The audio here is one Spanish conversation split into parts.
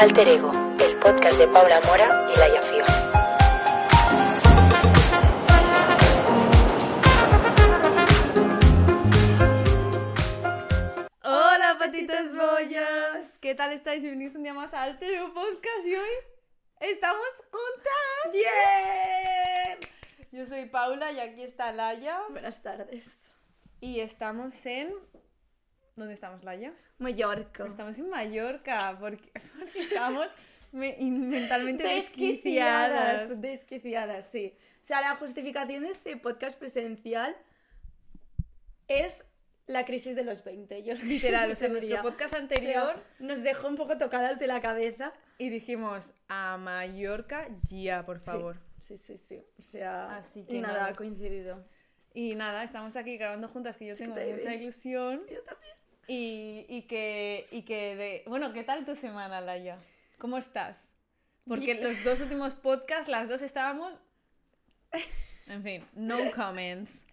Alter Ego, el podcast de Paula Mora y Laia Fio. Hola patitas bollas, ¿qué tal estáis? Bienvenidos un día más a Alter Ego Podcast y hoy estamos juntas. ¡Bien! Yo soy Paula y aquí está Laia Buenas tardes. y estamos en... ¿Dónde estamos, Laia? Mallorca. Estamos en Mallorca porque, porque estamos me- mentalmente Desquiciadas. desquiciadas. Sí. O sea, la justificación de este podcast presencial es la crisis de los 20. Yo Literal, o sea, nuestro podcast O sea, anterior nos dejó un poco tocadas de la cabeza. y dijimos a Mallorca ya, por favor. Sí, sí, sí. O sea, Así que nada, nada. ha coincidido. Y nada, estamos aquí grabando juntas que yo tengo mucha ilusión. Yo también. Y, y que, y que de... Bueno, ¿qué tal tu semana, Laia? ¿Cómo estás? Porque los dos últimos podcasts, las dos estábamos... En fin, no comments.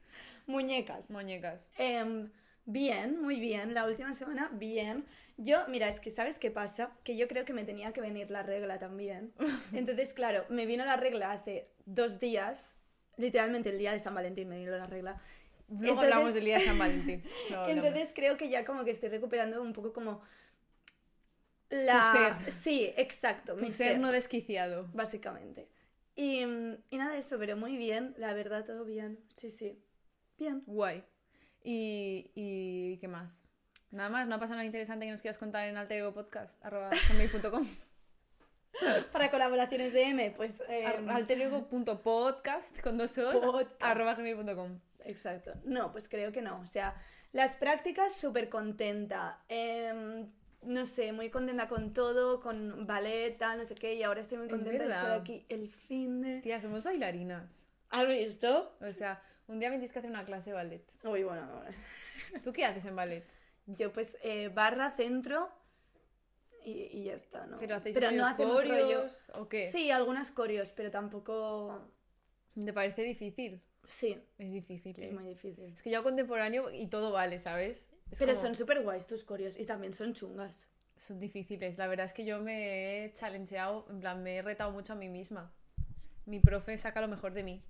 Muñecas. Muñecas. Em, bien, muy bien. La última semana, bien. Yo, mira, es que ¿sabes qué pasa? Que yo creo que me tenía que venir la regla también. Entonces, claro, me vino la regla hace dos días. Literalmente el día de San Valentín me vino la regla. Luego Entonces- hablamos del día de San Valentín. Entonces creo que ya como que estoy recuperando un poco como la... ser. Sí, exacto. tu mi ser no desquiciado. Básicamente. Y, mm, y nada de eso, pero muy bien, la verdad, todo bien. Sí, sí. Bien. Guay. Y, y ¿qué más? Nada más, no pasa nada interesante que nos quieras contar en alteregopodcast, arroba gmail.com. Para colaboraciones de M, pues... em, alterego.podcast con dos os, Podcast. arroba gmail.com. Exacto. No, pues creo que no. O sea, las prácticas súper contenta. Em, no sé, muy contenta con todo, con ballet, tal, no sé qué. Y ahora estoy muy Es contenta de estar aquí el fin de... Tía, somos bailarinas. ¿Has visto? O sea, un día me tienes que hacer una clase de ballet. Uy, bueno, no. ¿Tú qué haces en ballet? Yo pues eh, barra, centro y, y ya está, ¿no? ¿Pero hacéis no rollo hacemos rollo... coreos o qué? Sí, algunas coreos, pero tampoco... ¿Te parece difícil? Sí, Es difícil, ¿eh? es muy difícil. Es que yo contemporáneo y todo vale, ¿sabes? Es Pero como- son súper guays tus coreos y también son chungas. son difíciles. La verdad es que yo me he challengeado, en plan, me he retado mucho a mí misma. Mi profe saca lo mejor de mí.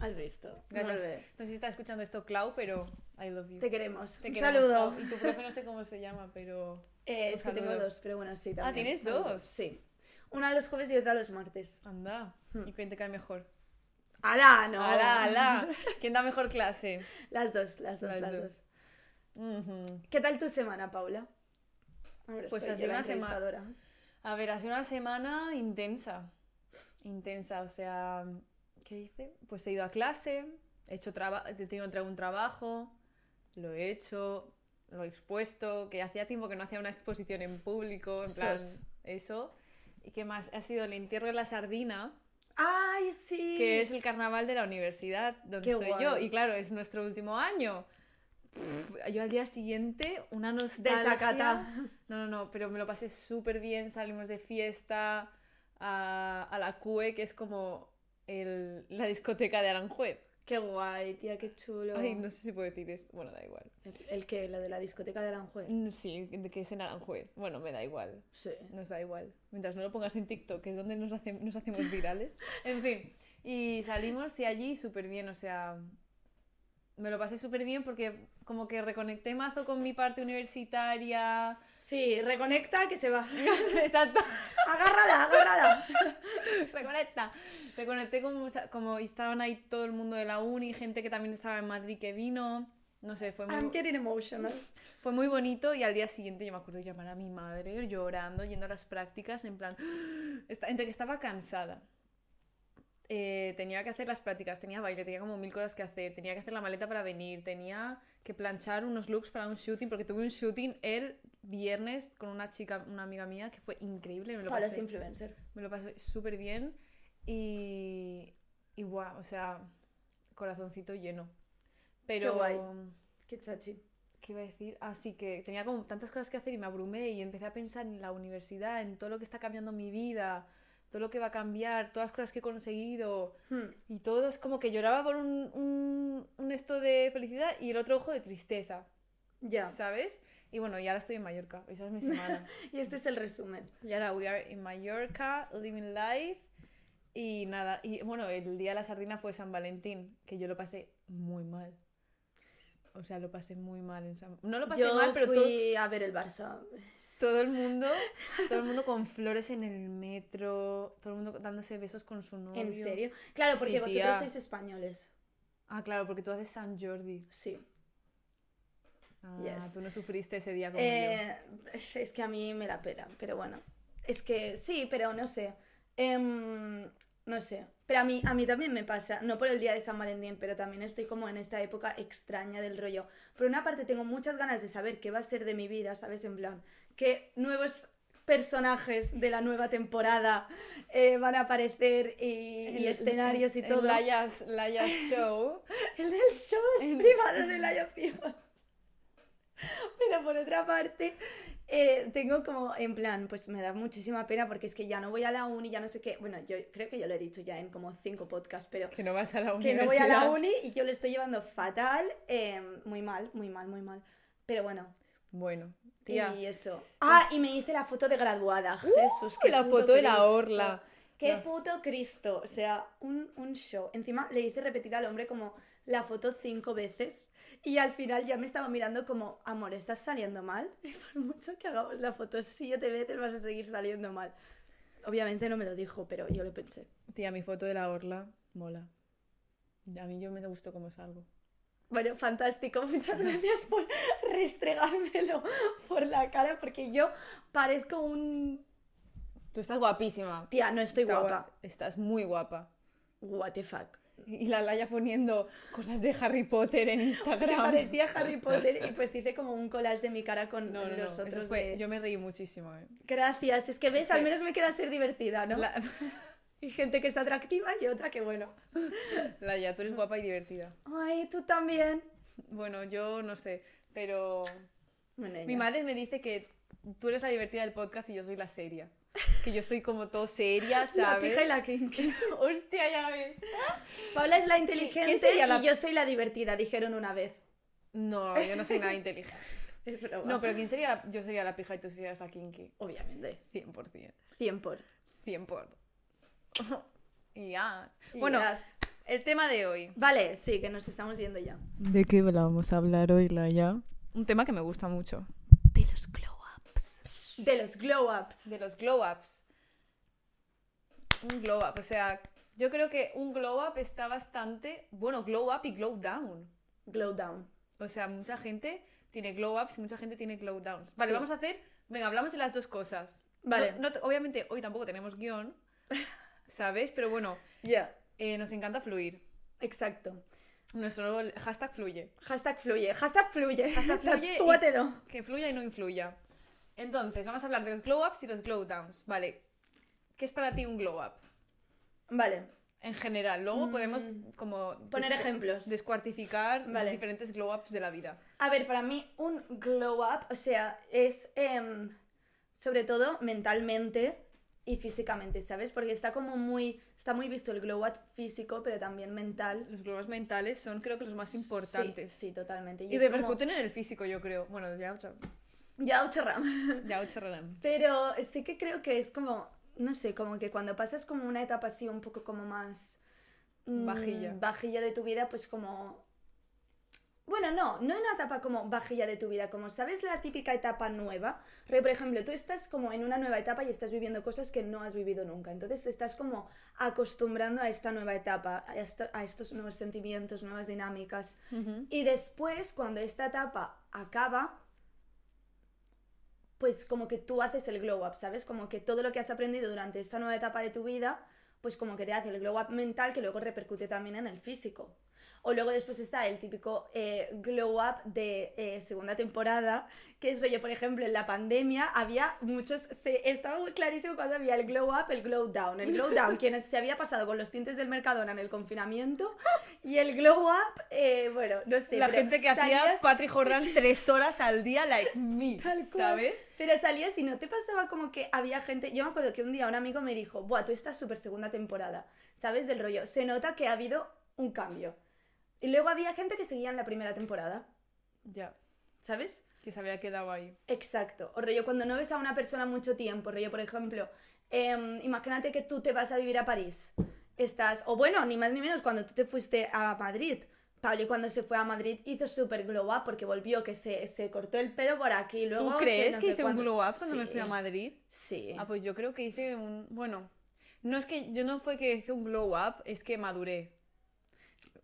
¿Has visto? Gracias. No sé si está escuchando esto Clau, pero I love you. Te queremos. Te Un queremos, saludo. Clau. Y tu profe no sé cómo se llama, pero... Eh, Un es que tengo dos, pero bueno, sí, también. ¿tienes Saludos. dos? Sí. Una los jueves y otra los martes. Anda. Hmm. ¿Y quién te cae mejor? ¡Hala! No. ¡Hala, hala! ¿Quién da mejor clase? Las dos, las dos, Las las, dos. ¿Qué tal tu semana, Paula? Ahora Pues soy ha yo sido la una sema- entrevistadora. A ver, ha sido una semana intensa. Intensa, o sea, ¿qué hice? Pues he ido a clase, he hecho traba- he tenido un trabajo, lo he hecho, lo he expuesto, que hacía tiempo que no hacía una exposición en público, en plan, Sos. eso. ¿Y qué más? Ha sido el entierro de la sardina, ¡Ay, sí! que es el carnaval de la universidad donde Qué estoy yo. Y claro, es nuestro último año. Pff, Yo al día siguiente, una nostalgia. Desacata. No, no, no, pero me lo pasé súper bien. Salimos de fiesta a, a la CUE, que es como el- la discoteca de Aranjuez. ¡Qué guay, tía! ¡Qué chulo! Ay, no sé si puedo decir esto. Bueno, da igual. ¿El, el qué? ¿La de la discoteca de Aranjuez? Mm, Sí, que es en Aranjuez. Bueno, me da igual. Sí. Nos da igual. Mientras no lo pongas en TikTok, que es donde nos, hace- nos hacemos virales. En fin. Y salimos y allí súper bien, o sea. Me lo pasé súper bien porque como que reconecté mazo con mi parte universitaria. Sí, reconecta que se va. Exacto. ¡Agárrala, agárrala! Reconecta. Reconecté como, como estaban ahí todo el mundo de la uni, gente que también estaba en Madrid que vino. No sé, fue muy, I'm getting emotional. fue muy bonito y al día siguiente yo me acuerdo de llamar a mi madre llorando, yendo a las prácticas, en plan, entre que estaba cansada. Eh, tenía que hacer las prácticas, tenía baile, tenía como mil cosas que hacer, tenía que hacer la maleta para venir, tenía que planchar unos looks para un shooting, porque tuve un shooting el viernes con una chica, una amiga mía, que fue increíble, me lo es pasé, influencer. me lo pasé súper bien y, y guau, o sea, corazoncito lleno. Pero, guay. Qué chachi. ¿qué iba a decir? Así que tenía como tantas cosas que hacer y me abrumé y empecé a pensar en la universidad, en todo lo que está cambiando mi vida, todo lo que va a cambiar, todas las cosas que he conseguido. Hmm. Y todo es como que lloraba por un, un, un esto de felicidad y el otro ojo de tristeza. Ya. ¿sabes? Y bueno, y ahora estoy en Mallorca, esa es mi semana. Y este es el resumen. y ahora we are in Mallorca, living life. Y nada, y bueno, el día de la sardina fue San Valentín, que yo lo pasé muy mal. O sea, lo pasé muy mal en San No lo pasé Yo mal, pero todo, fui a ver el Barça. Todo el mundo, todo el mundo con flores en el metro, todo el mundo dándose besos con su novio. ¿En serio? Claro, porque Sí, vosotros tía. sois españoles. Ah, claro, porque tú haces San Jordi. Sí. Ah, Yes. tú no sufriste ese día como yo. Eh, es que a mí me la pela, pero bueno. Es que sí, pero no sé. Em, no sé. Pero a mí, a mí también me pasa, no por el día de San Valentín, pero también estoy como en esta época extraña del rollo. Por una parte tengo muchas ganas de saber qué va a ser de mi vida, ¿sabes? En plan, qué nuevos personajes de la nueva temporada eh, van a aparecer y, y escenarios y El todo. Layas, Layas Show. El del show privado de la Yofiba. Pero por otra parte, eh, tengo como, en plan, pues me da muchísima pena porque es que ya no voy a la uni, ya no sé qué. Bueno, yo creo que yo lo he dicho ya en como cinco podcasts, pero que no vas a la que universidad. no voy a la uni y yo lo estoy llevando fatal, eh, muy mal, muy mal, muy mal. Pero bueno, Bueno, tía. y eso. Ah, y me hice la foto de graduada. Jesús, Uh, qué la foto de la orla. Qué puto Cristo. O sea, un, un show. Encima le hice repetir al hombre como la foto cinco veces. Y al final ya me estaba mirando como, amor, ¿estás saliendo mal? Y por mucho que hagamos la foto siete veces vas a seguir saliendo mal. Obviamente no me lo dijo, pero yo lo pensé. Tía, mi foto de la orla mola. A mí yo me gustó cómo salgo. Bueno, fantástico. Muchas gracias por restregármelo por la cara, porque yo parezco un... Tú estás guapísima. Tía, no estoy Está guapa. gua- Estás muy guapa. What the fuck. Y la Laya poniendo cosas de Harry Potter en Que Instagram. parecía Harry Potter y pues hice como un collage de mi cara con No, no, no. los eso otros fue- de- Yo me reí muchísimo, eh. Gracias, es que ves, que- al menos me queda ser divertida, ¿no? La... Hay gente que está atractiva y otra que bueno. Laya, tú eres guapa y divertida. Ay, tú también. Bueno, yo no sé, pero Bueno, mi madre me dice que tú eres la divertida del podcast y yo soy la seria. Que yo estoy como todo seria, La ¿sabes? pija y la kinky. Hostia, ya ves. Paula es la ¿Qué inteligente sería la- y yo soy la divertida, dijeron una vez. No, yo no soy nada inteligente. Es broma. No, pero ¿quién sería la- Yo sería la pija y tú serías la kinky. Obviamente. 100%. 100 por. 100 por. Ya. Bueno, Yes. el tema de hoy. Vale, sí, que nos estamos yendo ya. ¿De qué vamos a hablar hoy, Laia? Un tema que me gusta mucho. De los glow ups. De los glow ups. De los glow ups. Un glow up, o sea, yo creo que un glow up está bastante. Bueno, glow up y glow down. Glow down. O sea, mucha gente tiene glow ups y mucha gente tiene glow downs. Vale, Sí. vamos a hacer. Venga, hablamos de las dos cosas. Vale. No- no te- obviamente, hoy tampoco tenemos guion, ¿sabes? Pero bueno, Ya. eh, nos encanta fluir. Exacto. Nuestro nuevo hashtag fluye. Hashtag fluye. Hashtag fluye. Hashtag fluye y-. Que fluya y no influya. Entonces, vamos a hablar de los glow ups y los glow downs. Vale. ¿Qué es para ti un glow up? Vale. En general. Luego podemos como... Mm. Poner ejemplos. Descuartificar los Vale. diferentes glow ups de la vida. A ver, para mí un glow up, o sea, es em, sobre todo mentalmente y físicamente, ¿sabes? Porque está como muy, está muy visto el glow up físico, pero también mental. Los glow ups mentales son creo que los más importantes. Sí, sí, totalmente. Y como- repercuten en el físico, yo creo. Bueno, ya ocho, Ya, ocho ram. ya ocho relam. Pero sí que creo que es como, no sé, como que cuando pasas como una etapa así un poco como más... mm, Vajilla. Vajilla de tu vida, pues como... Bueno, no, no una etapa como vajilla de tu vida, como sabes la típica etapa nueva. Porque, por ejemplo, tú estás como en una nueva etapa y estás viviendo cosas que no has vivido nunca. Entonces te estás como acostumbrando a esta nueva etapa, a, esto- a estos nuevos sentimientos, nuevas dinámicas. Y después, cuando esta etapa acaba, pues como que tú haces el glow up, ¿sabes? Como que todo lo que has aprendido durante esta nueva etapa de tu vida, pues como que te hace el glow up mental que luego repercute también en el físico. O luego después está el típico eh, glow up de eh, segunda temporada, que es rollo, por ejemplo, en la pandemia había muchos, se, estaba muy clarísimo cuando había el glow up, el glow down. El glow down, quienes se había pasado con los tintes del Mercadona en el confinamiento, y el glow up, eh, bueno, no sé. la pero gente que hacía Patrick Jordan tres horas al día, like me, Tal cual. ¿sabes? Pero salías y no te pasaba como que había gente. Yo me acuerdo que un día un amigo me dijo, Buah, tú estás súper segunda temporada. ¿Sabes? Del rollo. Se nota que ha habido un cambio. Y luego había gente que seguía en la primera temporada. Ya. ¿sabes? Que se había quedado ahí. Exacto. O rollo, cuando no ves a una persona mucho tiempo, rollo, por ejemplo, em, imagínate que tú te vas a vivir a París. Estás, o bueno, ni más ni menos, cuando tú te fuiste a Madrid. Pauli cuando se fue a Madrid hizo súper glow up porque volvió que se, se cortó el pelo por aquí. Luego ¿Tú se- crees no que hice un glow up cuando me fui a Madrid? Sí. Ah, pues yo creo que hice un... Bueno, no es que yo no fue que hice un glow up, es que maduré.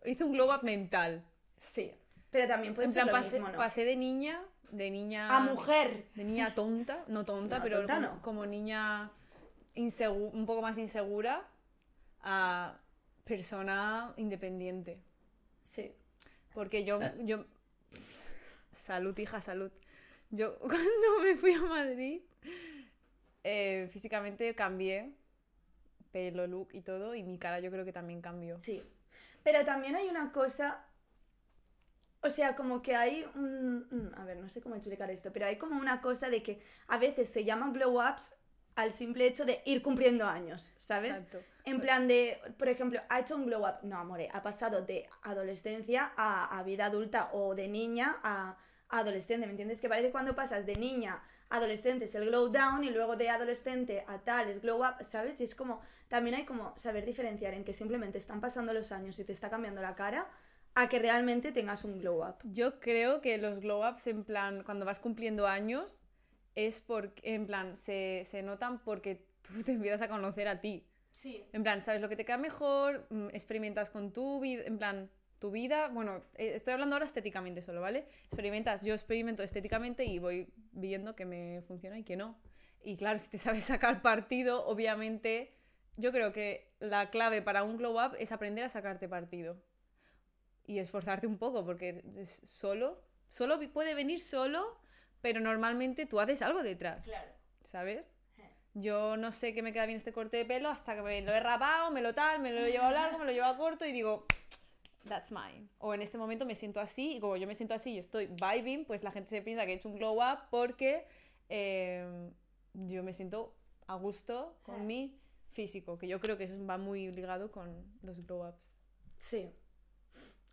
Hice un glow up mental. Sí. Pero también puede en ser plan, lo pasé, mismo, ¿no? pasé de niña, de niña... A mujer. De niña tonta, no tonta, No, pero tonta como, no. como niña insegu- un poco más insegura a persona independiente. Sí. Porque yo, yo... Salud, hija, salud. Yo cuando me fui a Madrid, eh, físicamente cambié, pelo, look y todo, y mi cara yo creo que también cambió. Sí. Pero también hay una cosa. O sea, como que hay un. A ver, no sé cómo explicar esto, pero hay como una cosa de que a veces se llaman glow ups al simple hecho de ir cumpliendo años, ¿sabes? Exacto. En plan de, por ejemplo, ha hecho un glow up. No, amore, ha pasado de adolescencia a, a vida adulta o de niña a, a adolescente, ¿me entiendes? Que parece cuando pasas de niña a adolescente es el glow down y luego de adolescente a tal es glow up, ¿sabes? Y es como, también hay como saber diferenciar en que simplemente están pasando los años y te está cambiando la cara a que realmente tengas un glow up. Yo creo que los glow ups, en plan, cuando vas cumpliendo años, es porque, en plan, se, se notan porque tú te empiezas a conocer a ti. Sí. En plan, sabes lo que te queda mejor, mm, experimentas con tu vida, en plan, tu vida, bueno, eh, estoy hablando ahora estéticamente solo, ¿vale? Experimentas, yo experimento estéticamente y voy viendo que me funciona y que no. Y claro, si te sabes sacar partido, obviamente, yo creo que la clave para un glow up es aprender a sacarte partido. Y esforzarte un poco, porque es solo, solo puede venir solo, pero normalmente tú haces algo detrás, ¿sabes? Yo no sé que me queda bien este corte de pelo hasta que me lo he rapado, me lo tal, me lo he llevado largo, me lo he llevado corto y digo, that's mine. O en este momento me siento así y como yo me siento así y estoy vibing, pues la gente se piensa que he hecho un glow up porque eh, yo me siento a gusto con mi físico, que yo creo que eso va muy ligado con los glow ups. Sí.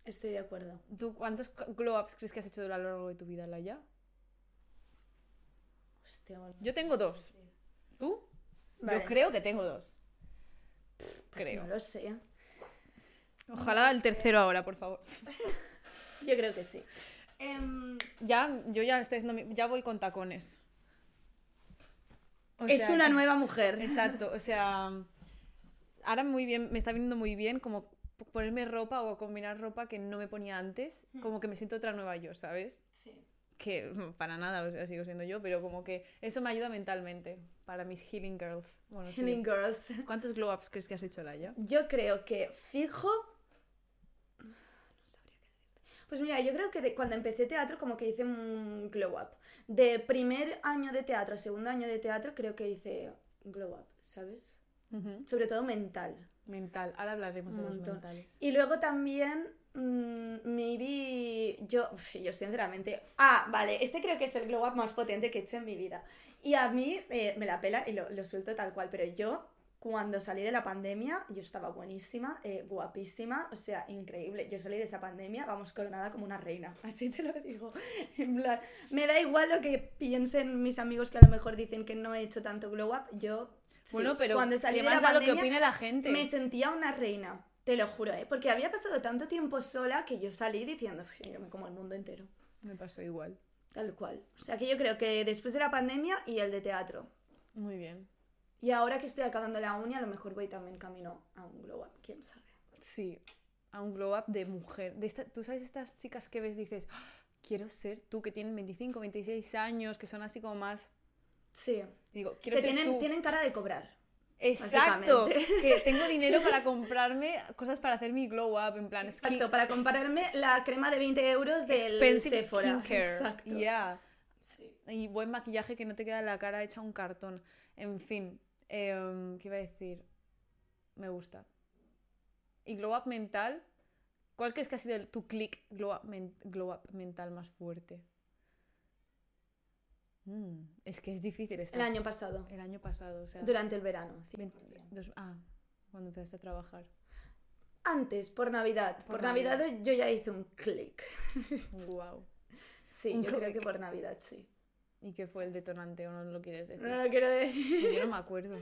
Estoy de acuerdo. ¿Tú cuántos glow ups crees que has hecho a lo largo de tu vida, Laia? Hostia. Yo tengo dos. ¿Tú? Vale. Yo creo que tengo dos. Pues creo. No lo sé. Ojalá el tercero ahora, por favor. Yo creo que sí. Em, Ya, yo ya estoy haciendo mi- ya voy con tacones. O es sea una nueva mujer. Exacto, o sea, ahora muy bien, me está viniendo muy bien como p- ponerme ropa o combinar ropa que no me ponía antes, como que me siento otra nueva yo, ¿sabes? Sí. Que mm, para nada, o sea, sigo siendo yo, pero como que eso me ayuda mentalmente para mis healing girls. Bueno, sí. Healing Girls. ¿Cuántos glow ups crees que has hecho, Laia? Yo creo que fijo. No sabría qué decirte. Pues mira, yo creo que de- cuando empecé teatro, como que hice un glow up. De primer año de teatro a segundo año de teatro, creo que hice glow up, ¿sabes? Sobre todo mental. Mental, ahora hablaremos de los mentales. Y luego también, mm, maybe, yo, yo sinceramente, ah, vale, este creo que es el glow up más potente que he hecho en mi vida. Y a mí eh, me la pela y lo, lo suelto tal cual, pero yo, cuando salí de la pandemia, yo estaba buenísima, eh, guapísima, o sea, increíble. Yo salí de esa pandemia, vamos, coronada como una reina, así te lo digo. En plan, me da igual lo que piensen mis amigos que a lo mejor dicen que no he hecho tanto glow up, yo... sí, Bueno, pero cuando salí ¿qué de la da lo que pandemia, opine la gente? me sentía una reina, te lo juro, ¿eh? Porque había pasado tanto tiempo sola que yo salí diciendo, "Uf, yo me como el mundo entero. Me pasó igual. Tal cual. O sea que yo creo que después de la pandemia y el de teatro. Muy bien. Y ahora que estoy acabando la uni, a lo mejor voy también camino a un glow up, quién sabe. Sí, a un glow up de mujer. De esta, ¿Tú sabes estas chicas que ves dices, "Ah, quiero ser tú, que tienen 25, 26 años, que son así como más... Sí. Digo, quiero Que ser tienen, tú. tienen cara de cobrar. Exacto, que tengo dinero para comprarme cosas para hacer mi glow up, en plan, skin- Exacto, para compararme la crema de 20 euros del expensive Sephora. skincare. Exacto. Yeah. Sí. Y buen maquillaje que no te queda la cara hecha un cartón. En fin, em, ¿qué iba a decir? Me gusta. Y glow up mental, ¿cuál crees que ha sido el- tu click glow up, men- glow up mental más fuerte? Mm, es que es difícil estar. El año pasado, El año pasado, o sea. durante el verano. vein- dos- ah, cuando empezaste a trabajar. Antes, por Navidad. Por, Por Navidad. Navidad. yo ya hice un clic. Wow. Sí, Un yo creo click. que por Navidad, sí. ¿Y qué fue el detonante o no lo quieres decir? No lo quiero decir. Yo no me acuerdo.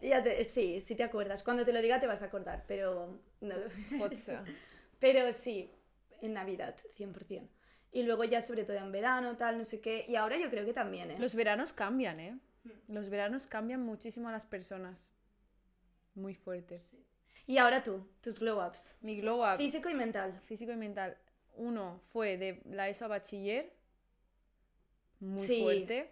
Ya te- sí, sí te acuerdas. Cuando te lo diga te vas a acordar, pero no lo-. Pero sí, en Navidad, 100%. Y luego ya sobre todo en verano, tal, no sé qué. Y ahora yo creo que también, ¿eh? Los veranos cambian, ¿eh? Hmm. Los veranos cambian muchísimo a las personas. Muy fuerte. Y ahora tú, tus glow ups. Mi glow up Físico y mental. físico y mental. Uno fue de la ESO a bachiller. Muy Sí. fuerte.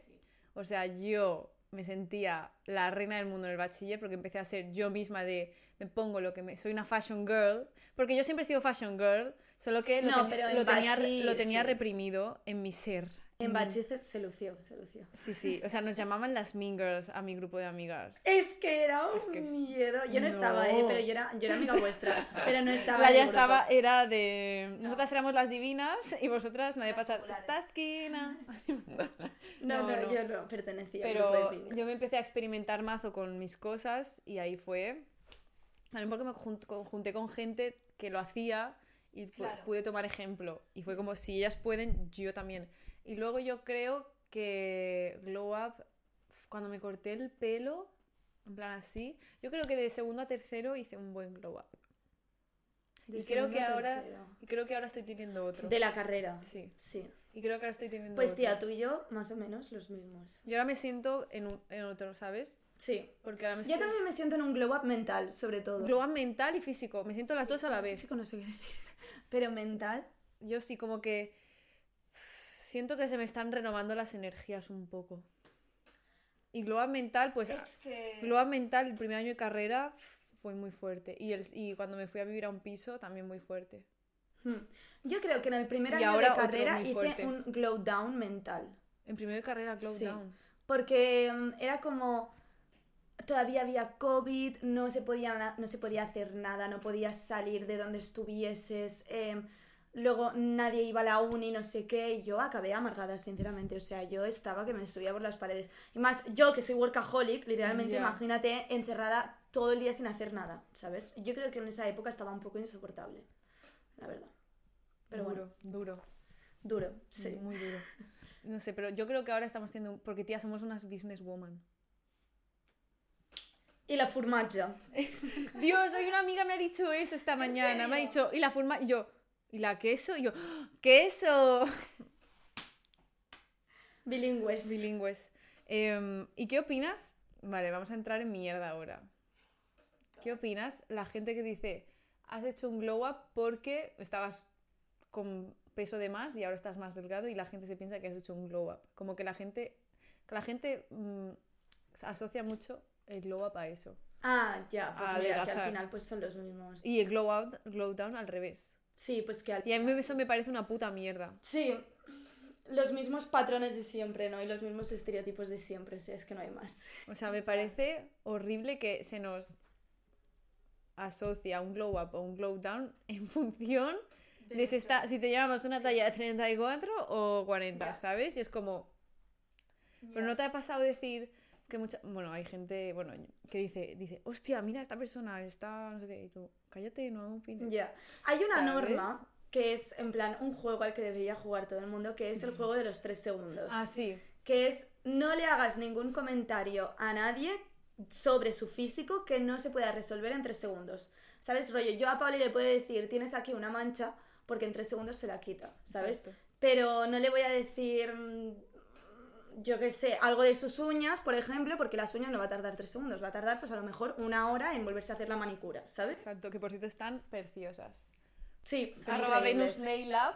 O sea, yo me sentía la reina del mundo en el bachiller porque empecé a ser yo misma de me pongo lo que me soy una fashion girl porque yo siempre he sido fashion girl solo que lo, No, ten- pero lo tenía bachi, lo tenía sí. reprimido en mi ser En mi- Bachi se- lució, se lució. sí sí o sea nos llamaban las mean girls a mi grupo de amigas Es que era un Es que es- miedo. Yo no, estaba, ¿eh? No. Pero yo era, yo era amiga vuestra. Pero no estaba. la ya estaba era de nosotras éramos las divinas y vosotras nadie pasa esta esquina No, no, No, no. yo no pertenecía al Pero grupo de yo me empecé a experimentar mazo con mis cosas y ahí fue. También porque me junté con gente que lo hacía y Claro. pude tomar ejemplo. Y fue como si ellas pueden, yo también. Y luego yo creo que Glow Up, cuando me corté el pelo, en plan así, yo creo que de segundo a tercero hice un buen Glow Up. De y creo que ahora y creo que ahora estoy teniendo otro. De la carrera. Sí. Sí. Y creo que ahora estoy teniendo Pues otro. tía, tú y yo, más o menos los mismos. Yo ahora me siento en, un- en otro, ¿sabes? Sí. Porque ahora me Yo siento también me siento en un glow up mental, sobre todo. Glow up mental y físico. Me siento las dos a la vez. Físico no sé qué decir. Pero mental. Yo sí, como que siento que se me están renovando las energías un poco. Y Glow Up mental, pues que. Glow Up mental, el primer año de carrera fue muy fuerte. Y, el, y cuando me fui a vivir a un piso, también muy fuerte. Hmm. Yo creo que en el primer Y año ahora de carrera hice un glow down mental. En primero de carrera, Glow Sí. Down. Porque mm, era como. Todavía había COVID, no se podía, no se podía hacer nada, no podías salir de donde estuvieses. em, luego nadie iba a la uni, no sé qué. y Yo acabé amargada, sinceramente. O sea, yo estaba que me subía por las paredes. Y más, yo que soy workaholic, literalmente, imagínate encerrada todo el día sin hacer nada, ¿sabes? Yo creo que en esa época estaba un poco insoportable, la verdad. Pero duro, bueno, duro. duro, sí. Muy duro. No sé, pero yo creo que ahora estamos siendo... Porque, tía, somos unas businesswoman. Y la formatge. Dios, hoy una amiga me ha dicho eso esta mañana. Me ha dicho, ¿y la forma? Y yo, ¿y la queso? Y yo, ¡Ah! ¡queso! Bilingües. Bilingües. Em, ¿Y qué opinas? Vale, vamos a entrar en mierda ahora. ¿Qué opinas? La gente que dice, has hecho un glow up porque estabas con peso de más y ahora estás más delgado y la gente se piensa que has hecho un glow up. Como que la gente, que la gente mm, asocia mucho el glow up a eso. Ah, ya, pues A mira, que al final pues son los mismos. Y el glow out, glow down al revés. Sí, pues que Y a mí eso me parece una puta mierda. Sí, los mismos patrones de siempre, ¿no? Y los mismos estereotipos de siempre, o sea, es que no hay más. O sea, me parece horrible que se nos asocia un glow up o un glow down en función de si, está, si te llevamos una talla de 34 o 40, Ya. ¿sabes? Y es como... Pero no te ha pasado decir que mucha... Bueno, hay gente, bueno, que dice, dice, hostia, mira, esta persona está, no sé qué, y tú, cállate, no opines. Ya. Hay una ¿Sabes? norma que es, en plan, un juego al que debería jugar todo el mundo, que es el juego de los tres segundos. Ah, sí. Que es, no le hagas ningún comentario a nadie sobre su físico que no se pueda resolver en tres segundos. ¿Sabes, rollo? Yo a Pauli le puedo decir, tienes aquí una mancha, porque en tres segundos se la quita, ¿sabes? Exacto. Pero no le voy a decir, yo qué sé, algo de sus uñas, por ejemplo, porque las uñas no va a tardar tres segundos, va a tardar pues a lo mejor una hora en volverse a hacer la manicura, ¿sabes? Exacto, que por cierto están preciosas. Sí, son Arroba. Venus Nail Lab.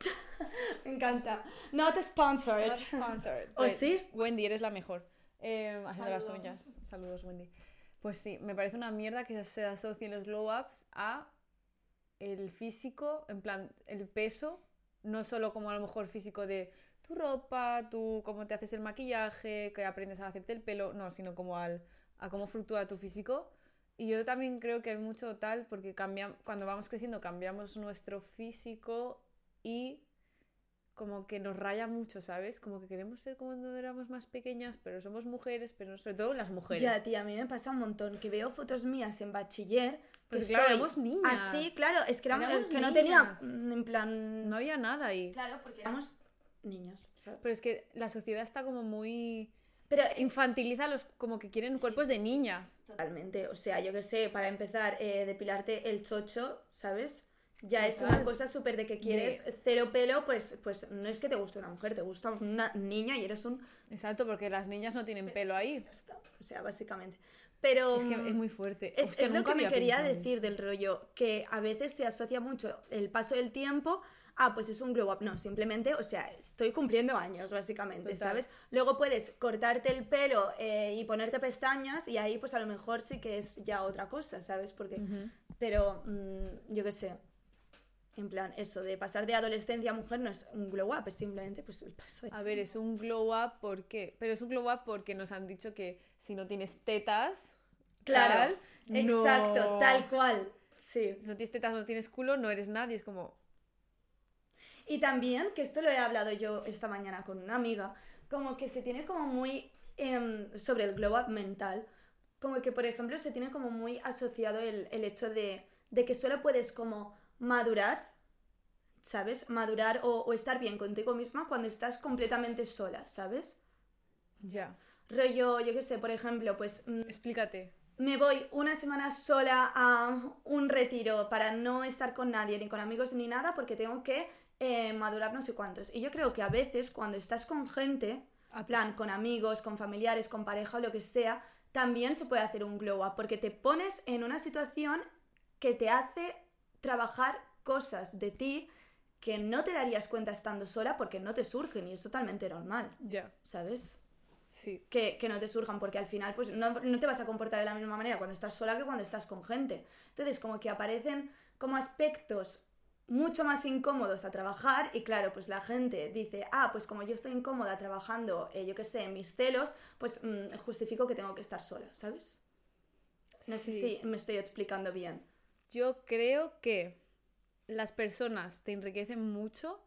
Me encanta. Not sponsored. Not sponsored. ¿O Pues, sí? Wendy, eres la mejor. Eh, haciendo las uñas. Saludos, Wendy. Pues sí, me parece una mierda que se asocien los glow ups a el físico, en plan, el peso, no solo como a lo mejor físico de tu ropa, tú cómo te haces el maquillaje, que aprendes a hacerte el pelo, no, sino como al, a cómo fluctúa tu físico. Y yo también creo que hay mucho tal, porque cambia, cuando vamos creciendo cambiamos nuestro físico y como que nos raya mucho, ¿sabes? Como que queremos ser como cuando éramos más pequeñas, pero somos mujeres, pero sobre todo las mujeres. Ya, tía, a mí me pasa un montón que veo fotos mías en bachiller. Pues que claro, estoy éramos niñas. Así, claro, es que, éramos, Éramos que no tenía, niñas. en plan... No había nada ahí. Claro, porque éramos niñas, ¿sabes? Pero es que la sociedad está como muy... Pero Infantiliza a los como que quieren cuerpos de niña. Totalmente, o sea, yo que sé, para empezar, eh, depilarte el chocho, ¿sabes? Ya es una cosa súper de que quieres cero pelo, pues, pues no es que te guste una mujer, te gusta una niña y eres un... Exacto, porque las niñas no tienen pelo ahí. O sea, básicamente. Pero... Es que es muy fuerte. Es, Hostia, es lo que me quería decir eso. del rollo, que a veces se asocia mucho el paso del tiempo a, pues es un glow up. No, simplemente, o sea, estoy cumpliendo años, básicamente, Total. ¿sabes? Luego puedes cortarte el pelo eh, y ponerte pestañas y ahí, pues a lo mejor sí que es ya otra cosa, ¿sabes? Porque, pero, mm, yo qué sé. En plan, eso de pasar de adolescencia a mujer no es un glow up, es simplemente pues el paso de... A ver, es un glow up porque... Pero es un glow up porque nos han dicho que si no tienes tetas... Claro, tal, exacto, no- tal cual. Sí. Si no tienes tetas, no tienes culo, no eres nadie. Es como... Y también, que esto lo he hablado yo esta mañana con una amiga, como que se tiene como muy em, sobre el glow up mental, como que por ejemplo se tiene como muy asociado el, el hecho de, de que solo puedes como madurar, ¿sabes? Madurar o, o estar bien contigo misma cuando estás completamente sola, ¿sabes? Ya. Rollo, yo qué sé, por ejemplo, pues mm, Explícate. Me voy una semana sola a un retiro para no estar con nadie, ni con amigos, ni nada, porque tengo que eh, madurar no sé cuántos. Y yo creo que a veces cuando estás con gente, Ah, en plan, con amigos, con familiares, con pareja o lo que sea, también se puede hacer un glow up, porque te pones en una situación que te hace trabajar cosas de ti que no te darías cuenta estando sola porque no te surgen y es totalmente normal, Ya. ¿sabes? Sí. que, que no te surjan, porque al final pues no, no te vas a comportar de la misma manera cuando estás sola que cuando estás con gente. Entonces como que aparecen como aspectos mucho más incómodos a trabajar y claro, pues la gente dice, ah, pues como yo estoy incómoda trabajando, eh, yo qué sé, en mis celos, pues mm, justifico que tengo que estar sola, ¿sabes? No sé Sí. si me estoy explicando bien. Yo creo que las personas te enriquecen mucho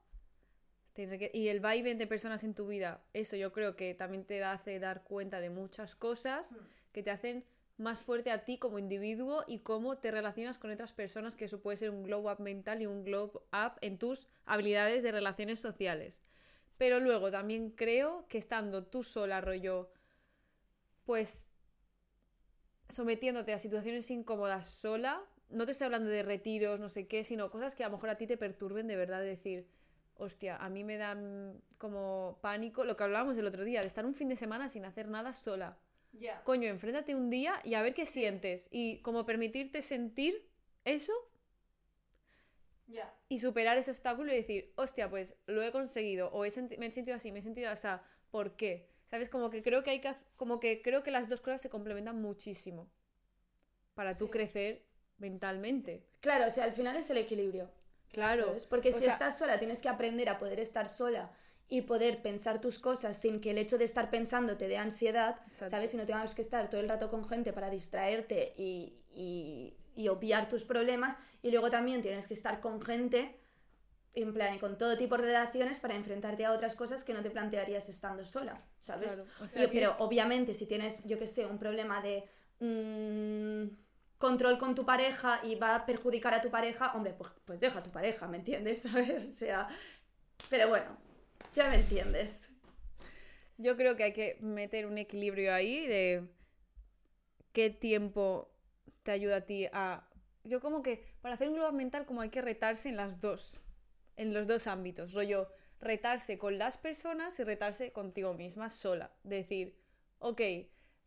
y el vaivén de personas en tu vida, eso yo creo que también te hace dar cuenta de muchas cosas que te hacen más fuerte a ti como individuo y cómo te relacionas con otras personas, que eso puede ser un glow up mental y un glow up en tus habilidades de relaciones sociales. Pero luego también creo que estando tú sola, rollo, pues sometiéndote a situaciones incómodas sola, no te estoy hablando de retiros, no sé qué, sino cosas que a lo mejor a ti te perturben de verdad, de decir, hostia, a mí me dan como pánico, lo que hablábamos el otro día, de estar un fin de semana sin hacer nada sola. Ya. Coño, enfréntate un día y a ver qué sientes. Y como permitirte sentir eso y superar ese obstáculo y decir, hostia, pues lo he conseguido, o he me he sentido así, me he sentido así, ¿por qué? ¿Sabes? Como que creo que hay que, como que creo que las dos cosas se complementan muchísimo para tú crecer mentalmente. Claro, o sea, al final es el equilibrio. Claro. ¿sabes? Porque O si sea, estás sola, tienes que aprender a poder estar sola y poder pensar tus cosas sin que el hecho de estar pensando te dé ansiedad, Exacto. ¿sabes? Y no tengas que estar todo el rato con gente para distraerte y, y, y obviar tus problemas. Y luego también tienes que estar con gente, en plan, y con todo tipo de relaciones para enfrentarte a otras cosas que no te plantearías estando sola, ¿sabes? Claro, o sea, Y- tienes pero obviamente si tienes, yo que sé, un problema de... mm, control con tu pareja y va a perjudicar a tu pareja, hombre, pues, pues deja a tu pareja, ¿me entiendes? ¿Sabes? O sea, pero bueno, ya me entiendes. Yo creo que hay que meter un equilibrio ahí de qué tiempo te ayuda a ti a... Yo como que para hacer un globo mental como hay que retarse en las dos, en los dos ámbitos, rollo, retarse con las personas y retarse contigo misma sola. Decir, ok,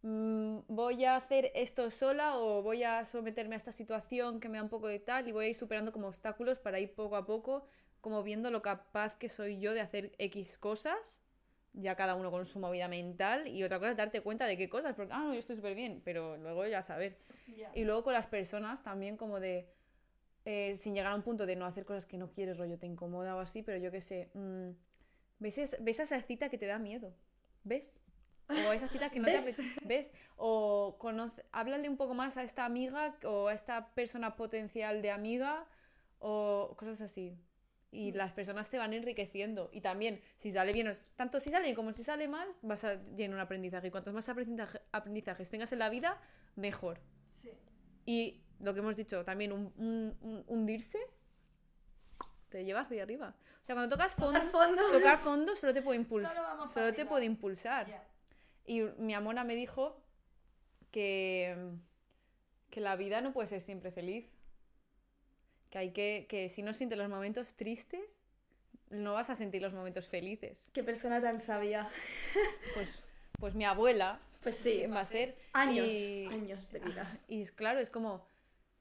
voy a hacer esto sola o voy a someterme a esta situación que me da un poco de tal y voy a ir superando como obstáculos para ir poco a poco como viendo lo capaz que soy yo de hacer X cosas ya cada uno con su movida mental y otra cosa es darte cuenta de qué cosas, porque, ah, no, yo estoy súper bien, pero luego ya saber. Y luego con las personas también como de, eh, sin llegar a un punto de no hacer cosas que no quieres, rollo, te incomoda o así, pero yo qué sé, mm, ¿ves, es- ves esa cita que te da miedo? ¿Ves? O a esa cita que no te ¿Ves? apetece. ¿Ves? O conoce, háblale un poco más a esta amiga o a esta persona potencial de amiga o cosas así. y las personas te van enriqueciendo. Y también, si sale bien, tanto si sale bien como si sale mal, vas a llenar un aprendizaje. Y cuantos más aprendizaje- aprendizajes tengas en la vida, mejor. Sí. Y lo que hemos dicho, también un, un- un- hundirse te llevas de arriba. O sea, cuando tocas fondo, Al fondo. tocar fondo solo te puede impulsar. Solo Solo, te puede impulsar. Ya. Y mi amona me dijo que, que la vida no puede ser siempre feliz. Que hay que, que si no sientes los momentos tristes, no vas a sentir los momentos felices. Qué persona tan sabia. Pues, pues mi abuela Pues sí. va a ser. Años, y- años de vida. Y es claro, es como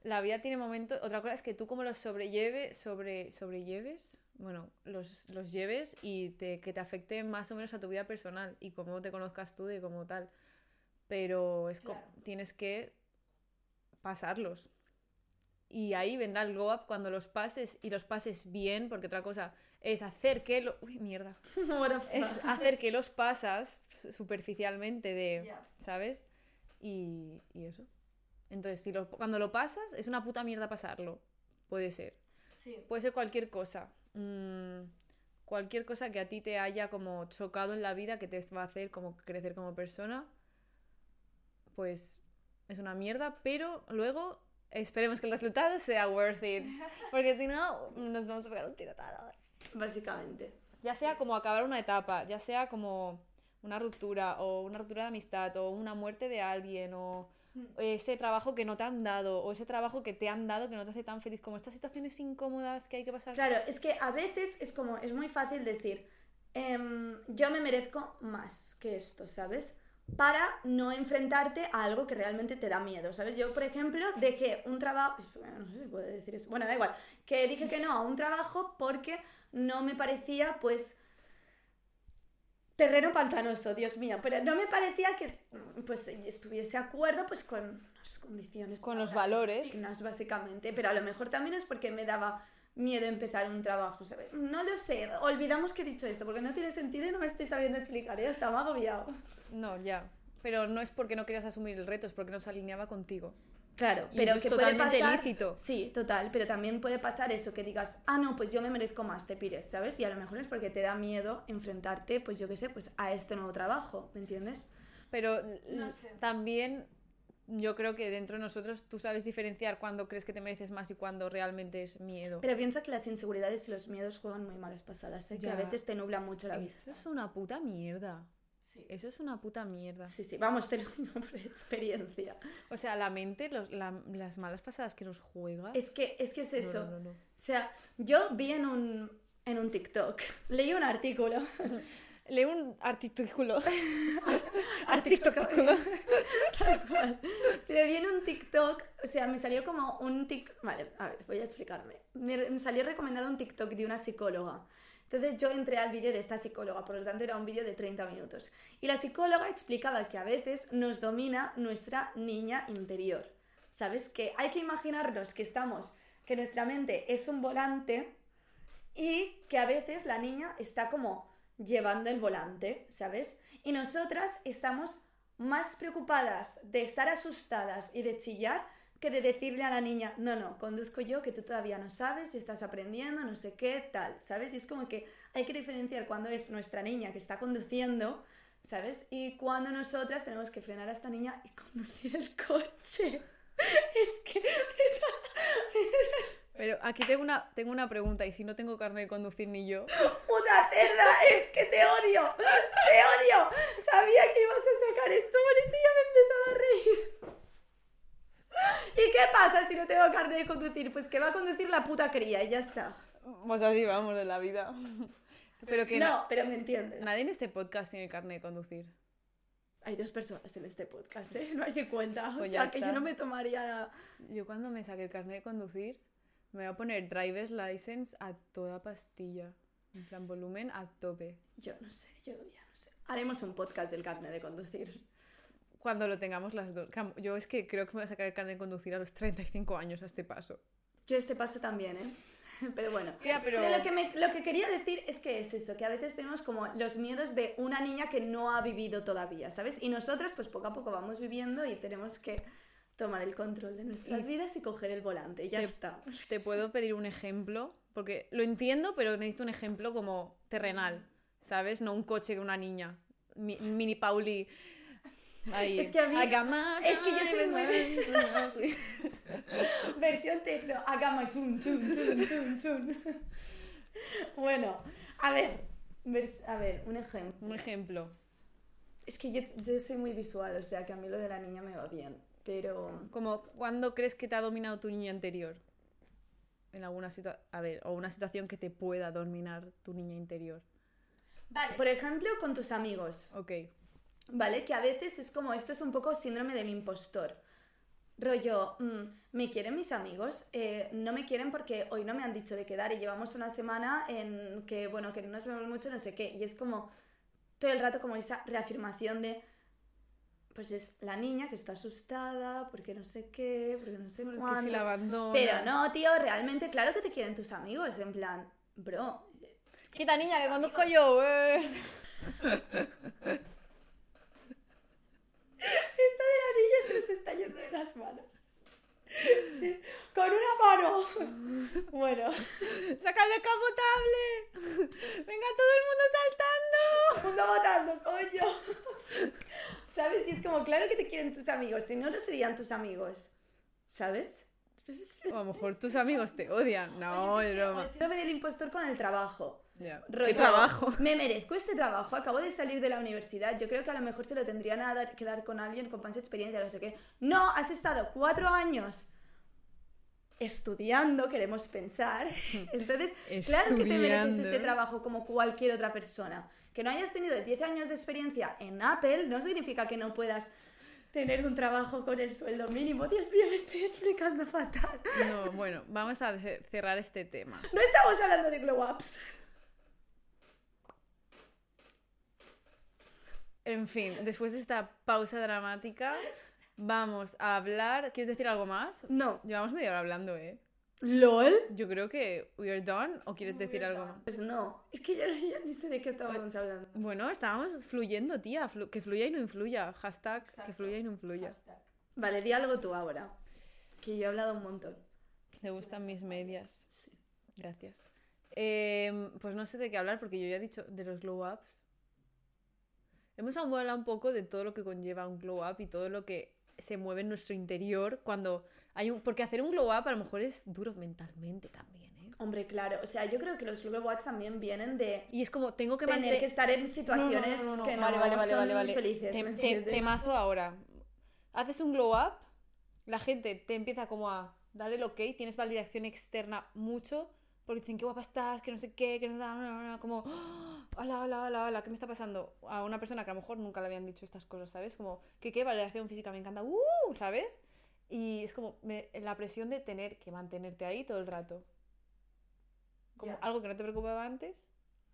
la vida tiene momentos. Otra cosa es que tú como los sobrelleve, sobre, sobrelleves, bueno, los, los lleves y te, que te afecte más o menos a tu vida personal y cómo te conozcas tú de como tal. Pero es como, Claro. tienes que pasarlos. Y ahí vendrá el go up cuando los pases y los pases bien, porque otra cosa es hacer que lo... Uy, mierda. Es hacer que los pasas su- superficialmente de... ¿sabes? Y, y eso. Entonces, si lo- cuando lo pasas, es una puta mierda pasarlo. Puede ser. Sí. Puede ser cualquier cosa. Mm, cualquier cosa que a ti te haya como chocado en la vida, que te va a hacer como crecer como persona, pues es una mierda, pero luego esperemos que el resultado sea worth it. Porque si no, nos vamos a pegar un tiro todos. Básicamente. Ya sea como acabar una etapa, ya sea como una ruptura o una ruptura de amistad o una muerte de alguien o ese trabajo que no te han dado o ese trabajo que te han dado que no te hace tan feliz como estas situaciones incómodas que hay que pasar. Claro, es que a veces es como, es muy fácil decir, em, yo me merezco más que esto, ¿sabes? Para no enfrentarte a algo que realmente te da miedo, ¿sabes? Yo, por ejemplo, dejé un trabajo, bueno, no sé si puedo decir eso, bueno, da igual, que dije que no a un trabajo porque no me parecía, pues, terreno pantanoso, Dios mío, pero no me parecía que, pues, estuviese de acuerdo, pues, con las condiciones. Con los valores. dignas, básicamente, pero a lo mejor también es porque me daba miedo empezar un trabajo, ¿sabes? No lo sé, olvidamos que he dicho esto, porque no tiene sentido y no me estoy sabiendo explicar, ya estaba agobiado. No, ya. Pero no es porque no querías asumir el reto, es porque no se alineaba contigo. Claro, Y pero eso es que puede totalmente pasar... lícito. Sí, total, pero también puede pasar eso, que digas, ah, no, pues yo me merezco más, te pires, ¿sabes? Y a lo mejor es porque te da miedo enfrentarte, pues yo qué sé, pues a este nuevo trabajo, ¿me entiendes? Pero No l- sé. también yo creo que dentro de nosotros tú sabes diferenciar cuando crees que te mereces más y cuando realmente es miedo. Pero piensa que las inseguridades y los miedos juegan muy malas pasadas, ¿eh? que a veces te nublan mucho la Eso vista. es una puta mierda. Sí. Eso es una puta mierda. sí, sí, vamos, te lo digo por experiencia. O sea, la mente, los- la- las malas pasadas que nos juega. Es que es, que es eso. no, no, no. O sea, yo vi en un, en un TikTok, leí un artículo. Lee un artículo. artículo. Pero vi en un TikTok, o sea, me salió como un TikTok. Vale, a ver, voy a explicarme. Me, me salió recomendado un TikTok de una psicóloga. Entonces yo entré al vídeo de esta psicóloga, por lo tanto era un vídeo de 30 minutos. Y la psicóloga explicaba que a veces nos domina nuestra niña interior. ¿Sabes? Que hay que imaginarnos que estamos, que nuestra mente es un volante y que a veces la niña está como llevando el volante, ¿sabes? Y nosotras estamos más preocupadas de estar asustadas y de chillar que de decirle a la niña, no, no, conduzco yo, que tú todavía no sabes estás aprendiendo, no sé qué, tal, ¿sabes? Y es como que hay que diferenciar cuando es nuestra niña que está conduciendo, ¿sabes? Y cuando nosotras tenemos que frenar a esta niña y conducir el coche. Es que... Pero aquí tengo una, tengo una pregunta, y si no tengo carne de conducir ni yo. ¡Puta cerda! ¡Es que te odio! ¡Te odio! Sabía que ibas a sacar esto, por eso ya me he empezado a reír. ¿Y qué pasa si no tengo carne de conducir? Pues que va a conducir la puta cría y ya está. Pues así vamos de la vida. Pero que No, pero me entiendes. nadie en este podcast tiene carne de conducir. Hay dos personas en este podcast, ¿eh? No hay 50. O Pues sea, que está. yo no me tomaría la... Yo cuando me saque el carnet de conducir, me voy a poner driver's license a toda pastilla. En plan, volumen a tope. Yo no sé, yo ya no sé. Haremos un podcast del carne de conducir. Cuando lo tengamos las dos. Yo es que creo que me voy a sacar el carnet de conducir a los 35 años a este paso. Yo este paso también, ¿eh? Pero bueno. Tía, pero... Pero lo que, me- lo que quería decir es que es eso, que a veces tenemos como los miedos de una niña que no ha vivido todavía, ¿sabes? Y nosotros pues poco a poco vamos viviendo y tenemos que tomar el control de nuestras Y- vidas y coger el volante, ya Te- está. Te puedo pedir un ejemplo Porque lo entiendo, pero necesito un ejemplo como terrenal, ¿sabes? No un coche con una niña. Mi- mini Pauli. Ahí. Es que a mí- my es que yo soy muy- Versión tecno. Agama chun, chun, chun, chun, chun. Bueno, a ver. vers- A ver, un ejemplo. Un ejemplo. Es que yo, yo soy muy visual, o sea que a mí lo de la niña me va bien. Pero. Como, ¿cuándo crees que te ha dominado tu niña interior? En alguna situación. A ver, o una situación que te pueda dominar tu niña interior. Vale. Por ejemplo, con tus amigos. Ok. ¿Vale? Que a veces es como, esto es un poco síndrome del impostor. Rollo, mm, ¿me quieren mis amigos? Eh, no me quieren porque hoy no me han dicho de quedar y llevamos una semana en que, bueno, que no nos vemos mucho, no sé qué. Y es como todo el rato como esa reafirmación de, pues es la niña que está asustada porque no sé qué, porque no sé Porque si la abandona. Pero no, tío, realmente, claro que te quieren tus amigos, en plan, bro, Quita niña, que conduzco yo, eh. Esta de la niña se nos está yendo de las manos. Sí, con una mano. Bueno, ¡Saca el descapotable! ¡Venga todo el mundo saltando! mundo matando, coño. ¿Sabes? Y es como, claro que te quieren tus amigos, si no, no serían tus amigos. ¿Sabes? Pues O a lo mejor tus amigos te odian. No, es broma. Síndrome del impostor con el trabajo. Rollo, ¿Qué trabajo? Me merezco este trabajo. Acabo de salir de la universidad. Yo creo que a lo mejor se lo tendrían a dar, que dar con alguien con más experiencia, no sé qué. No, has estado cuatro años estudiando, queremos pensar. Entonces, claro que te mereces este trabajo como cualquier otra persona. Que no hayas tenido 10 años de experiencia en Apple no significa que no puedas tener un trabajo con el sueldo mínimo. Dios mío, me estoy explicando fatal. No, bueno, vamos a ce- cerrar este tema. No estamos hablando de glow ups. En fin, después de esta pausa dramática, vamos a hablar. ¿Quieres decir algo más? No. Llevamos media hora hablando, ¿eh? ¿LOL? Yo creo que we are done. ¿O quieres decir algo más? Pues no, es que yo ya ni sé de qué estábamos hablando. Bueno, estábamos fluyendo, tía. flu- que fluya y no influya. Hashtag que fluya y no influya. Vale, di algo tú ahora. Que yo he hablado un montón. Te gustan mis medias. Sí. Gracias. Em, pues no sé de qué hablar porque yo ya he dicho de los glow ups. Hemos hablado un poco de todo lo que conlleva un glow up y todo lo que se mueve en nuestro interior cuando hay un... Porque hacer un glow up a lo mejor es duro mentalmente también, ¿eh? Hombre, claro, o sea, yo creo que los glow ups también vienen de Y es como, tengo que tener mantener... que estar en situaciones No, no, no, que no vale, vale, vale, son vale, vale. felices. Te- ¿me te- entiendes? temazo ahora. Haces un glow up, la gente te empieza como a darle el ok, tienes validación externa mucho, porque dicen qué guapa estás, que no sé qué, que no da, no, no, no", como, "Ah, hola, hola, hola, hola, ¿qué me está pasando? A una persona que a lo mejor nunca le habían dicho estas cosas, ¿sabes? Como, que qué validación física me encanta, ¡uh! ¿sabes? Y es como me- la presión de tener que mantenerte ahí todo el rato. Como algo que no te preocupaba antes,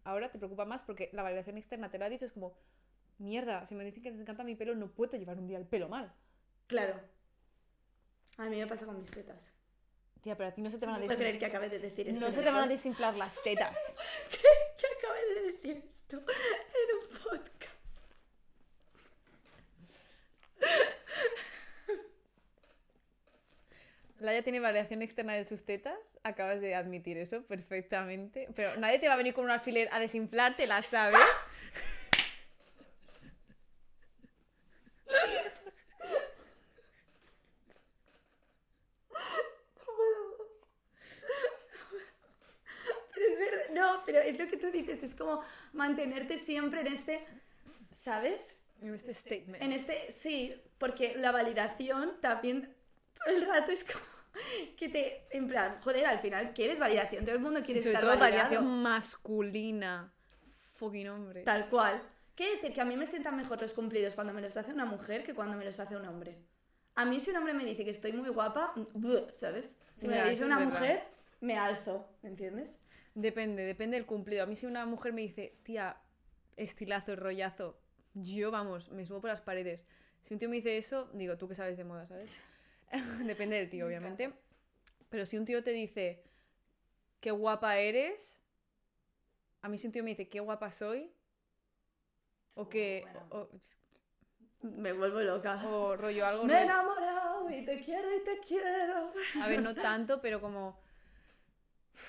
ahora te preocupa más porque la validación externa te lo ha dicho, es como, mierda, si me dicen que les encanta mi pelo, no puedo llevar un día el pelo mal. Claro. A mí me pasa con mis tetas. Tía, pero a ti no se te van a No creer desinflar. que de decir esto. No se te van a desinflar las tetas. que acabe de decir esto en un podcast. Laia tiene variación externa de sus tetas. Acabas de admitir eso perfectamente. Pero nadie te va a venir con un alfiler a desinflártelas, ¿sabes? Pero es verdad, no, pero es lo que tú dices, es como mantenerte siempre en este, ¿sabes? En este statement. En este, sí, porque la validación también todo el rato es como que te, en plan, joder, al final quieres validación, todo el mundo Y quiere sobre estar todo validado. variación masculina. Fucking hombre. Tal cual. Quiere decir que a mí me sientan mejor los cumplidos cuando me los hace una mujer que cuando me los hace un hombre. A mí si un hombre me dice que estoy muy guapa, buh, ¿sabes? Si me lo dice una verdad. mujer, me alzo, ¿me entiendes? Depende, depende del cumplido. A mí si una mujer me dice, tía, estilazo, rollazo, yo, vamos, me subo por las paredes. Si un tío me dice eso, digo, tú que sabes de moda, ¿sabes? depende del tío, obviamente. Pero si un tío te dice, qué guapa eres, a mí si un tío me dice, qué guapa soy, o que, bueno. o, Me vuelvo loca. o rollo algo... me he enamorado y te quiero y te quiero. A ver, no tanto, pero como...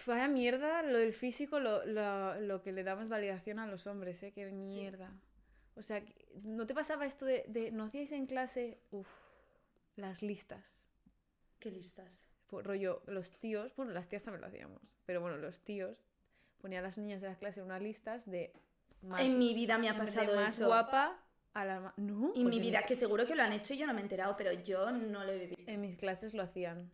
Vaya mierda lo del físico, lo, lo- lo que le damos validación a los hombres, ¿eh? Qué mierda. O sea, ¿no te pasaba esto de, de ¿no hacíais en clase, uf, las listas? ¿Qué listas? Pues, rollo, los tíos, bueno, las tías también lo hacíamos, pero bueno, los tíos ponían a las niñas de la clase unas listas de más, en mi vida me ha pasado más eso. guapa a la No, En pues mi vida, que seguro que lo han hecho y yo no me he enterado, pero yo no lo he vivido. En mis clases lo hacían.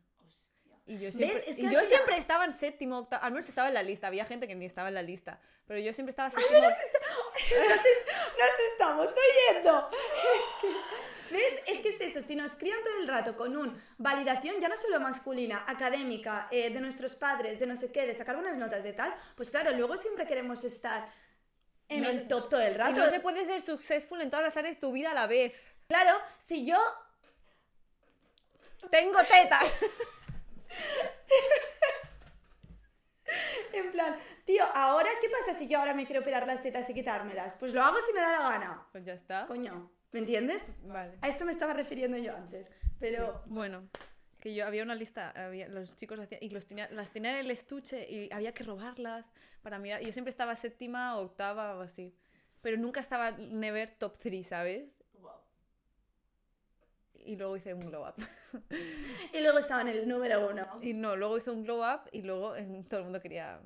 Y yo siempre, Es que y al yo siempre estaba en séptimo, octavo, al menos estaba en la lista. Había gente que ni estaba en la lista. Pero yo siempre estaba séptimo. Nos, es- nos estamos oyendo. Es que, ¿ves? Es que es eso, si nos crían todo el rato con un validación, ya no solo masculina, académica, eh, de nuestros padres, de no sé qué, de sacar buenas notas de tal, pues claro, luego siempre queremos estar en No el top todo el Y rato. no se puede ser successful en todas las áreas de tu vida a la vez. Claro, si yo Tengo teta. En plan, tío, ahora, ¿qué pasa si yo ahora me quiero operar las tetas y quitármelas? Pues lo hago si me da la gana. Pues ya está. Coño, ¿me entiendes? Vale. A esto me estaba refiriendo yo antes. Pero Bueno, que yo había una lista, había, los chicos hacían, y los tenía, las tenían en el estuche y había que robarlas para mirar. Y yo siempre estaba séptima o octava o así. Pero nunca estaba never top 3, ¿sabes? Y luego hice un glow up. Y luego estaba en el número uno. Y no, luego hice un glow up y luego todo el mundo quería.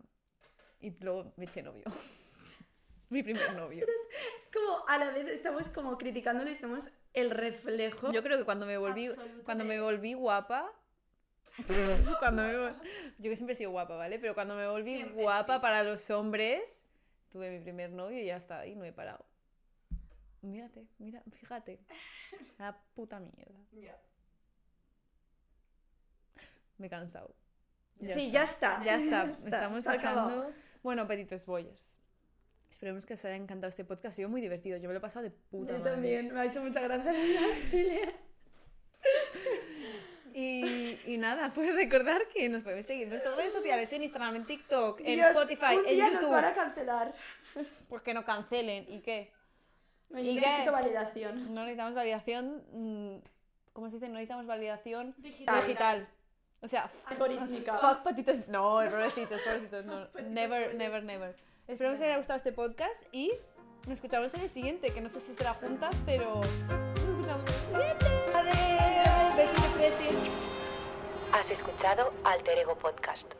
Y luego me eché novio. Mi primer novio. Es como, a la vez estamos como criticándolo y somos el reflejo. Yo creo que cuando me volví, cuando me volví guapa. cuando me yo que siempre he sido guapa, ¿vale? Pero cuando me volví Siempre, guapa sí. para los hombres, tuve mi primer novio y ya está, y no he parado. Mírate, mira, fíjate. La puta mierda. Me he cansado. sí, ya está. Ya está, estamos echando. Bueno, petites bollos. Esperemos que os haya encantado este podcast. Ha sido muy divertido. Yo me lo he pasado de puta Yo madre. también, me ha hecho mucha gracia el. Y, y nada, pues recordar que nos podéis seguir en nuestras redes sociales, en Instagram, en TikTok, en Dios, Spotify, un en día YouTube. nos van a cancelar. Pues que no cancelen. ¿Y qué? No, ¿Y yo qué? necesito validación. No necesitamos validación. mm, ¿Cómo se dice? No necesitamos validación Digital. digital. O sea, Algorítmica. fuck patitas. No, pobrecitos, pobrecitos. No. Never, never, never. Espero que os haya gustado este podcast y nos escuchamos en el siguiente, que no sé si será juntas, pero nos escuchamos en el siguiente. Adiós. Has escuchado Alter Ego Podcast.